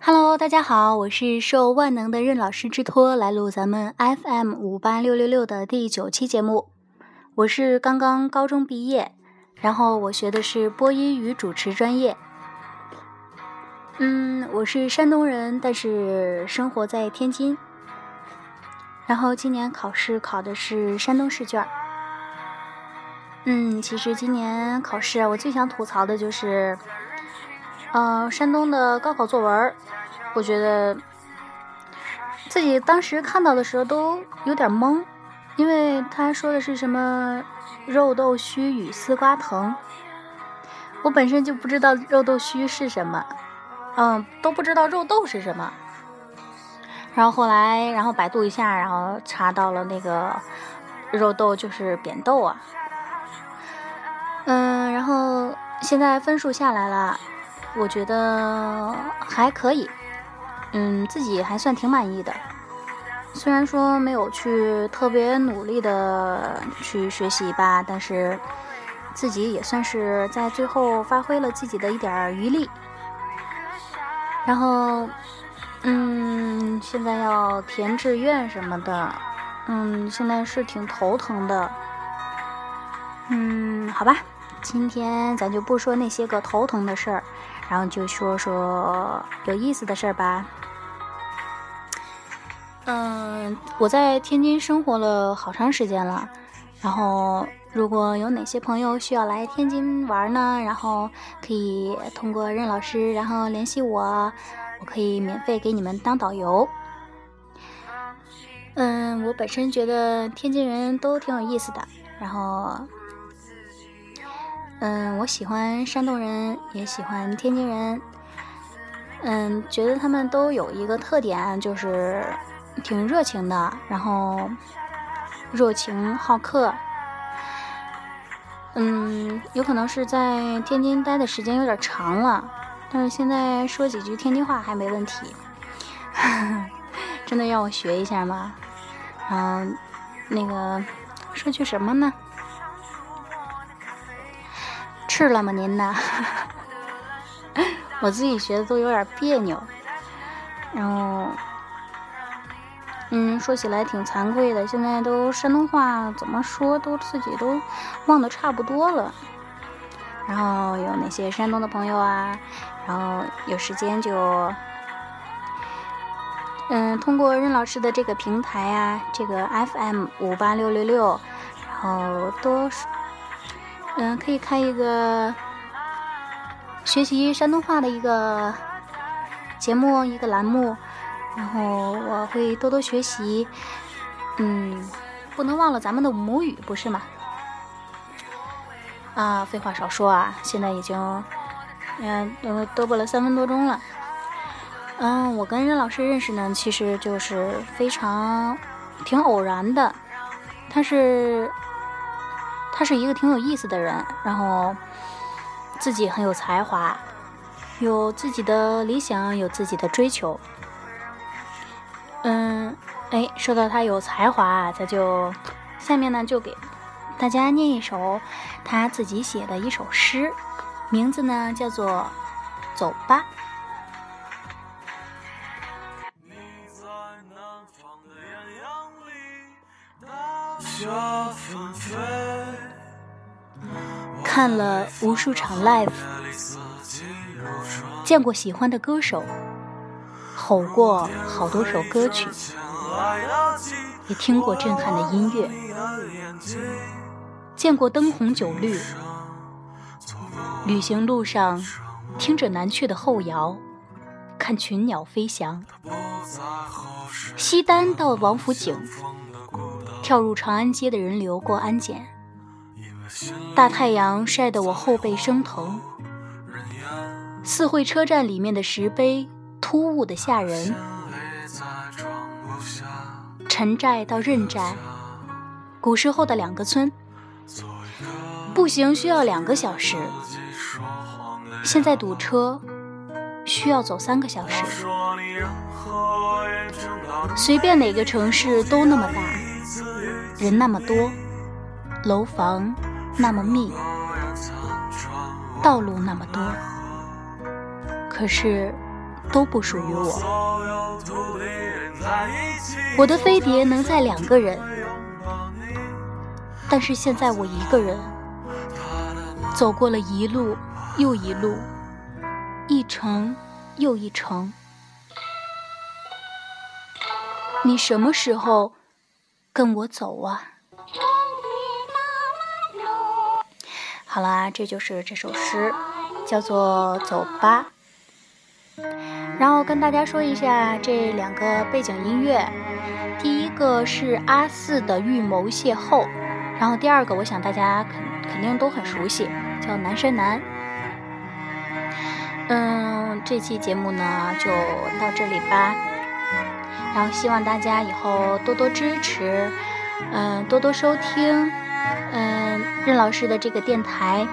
Hello，大家好，我是受万能的任老师之托来录咱们 FM 五八六六六的第九期节目。我是刚刚高中毕业，然后我学的是播音与主持专业。嗯，我是山东人，但是生活在天津。然后今年考试考的是山东试卷。嗯，其实今年考试啊，我最想吐槽的就是。嗯，山东的高考作文，我觉得自己当时看到的时候都有点懵，因为他说的是什么肉豆须与丝瓜藤，我本身就不知道肉豆须是什么，嗯，都不知道肉豆是什么。然后后来，然后百度一下，然后查到了那个肉豆就是扁豆啊。嗯，然后现在分数下来了。我觉得还可以，嗯，自己还算挺满意的。虽然说没有去特别努力的去学习吧，但是自己也算是在最后发挥了自己的一点余力。然后，嗯，现在要填志愿什么的，嗯，现在是挺头疼的。嗯，好吧，今天咱就不说那些个头疼的事儿。然后就说说有意思的事儿吧。嗯，我在天津生活了好长时间了。然后如果有哪些朋友需要来天津玩呢？然后可以通过任老师，然后联系我，我可以免费给你们当导游。嗯，我本身觉得天津人都挺有意思的。然后。嗯，我喜欢山东人，也喜欢天津人。嗯，觉得他们都有一个特点，就是挺热情的，然后热情好客。嗯，有可能是在天津待的时间有点长了，但是现在说几句天津话还没问题。真的让我学一下吗？嗯，那个说句什么呢？是了吗？您呢？我自己学的都有点别扭，然后，嗯，说起来挺惭愧的。现在都山东话怎么说都自己都忘得差不多了。然后有哪些山东的朋友啊，然后有时间就，嗯，通过任老师的这个平台啊，这个 FM 五八六六六，然后多。嗯，可以开一个学习山东话的一个节目，一个栏目，然后我会多多学习。嗯，不能忘了咱们的母语，不是吗？啊，废话少说啊，现在已经嗯都嘚啵了三分多钟了。嗯，我跟任老师认识呢，其实就是非常挺偶然的，他是。他是一个挺有意思的人，然后自己很有才华，有自己的理想，有自己的追求。嗯，哎，说到他有才华，咱就下面呢就给大家念一首他自己写的一首诗，名字呢叫做《走吧》。看了无数场 live，见过喜欢的歌手，吼过好多首歌曲，也听过震撼的音乐，见过灯红酒绿。旅行路上，听着南去的后摇，看群鸟飞翔。西单到王府井，跳入长安街的人流过安检。大太阳晒得我后背生疼，四惠车站里面的石碑突兀的吓人。陈寨到任寨，古时候的两个村，步行需要两个小时，现在堵车需要走三个小时。随便哪个城市都那么大，人那么多，楼房。那么密，道路那么多，可是都不属于我。我的飞碟能载两个人，但是现在我一个人，走过了一路又一路，一程又一程。你什么时候跟我走啊？好啦，这就是这首诗，叫做《走吧》。然后跟大家说一下这两个背景音乐，第一个是阿四的《预谋邂逅》，然后第二个我想大家肯肯定都很熟悉，叫《南山南》。嗯，这期节目呢就到这里吧，然后希望大家以后多多支持，嗯，多多收听。嗯，任老师的这个电台，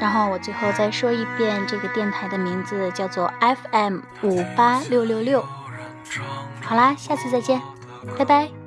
然后我最后再说一遍，这个电台的名字叫做 FM 五八六六六。好啦，下次再见，拜拜。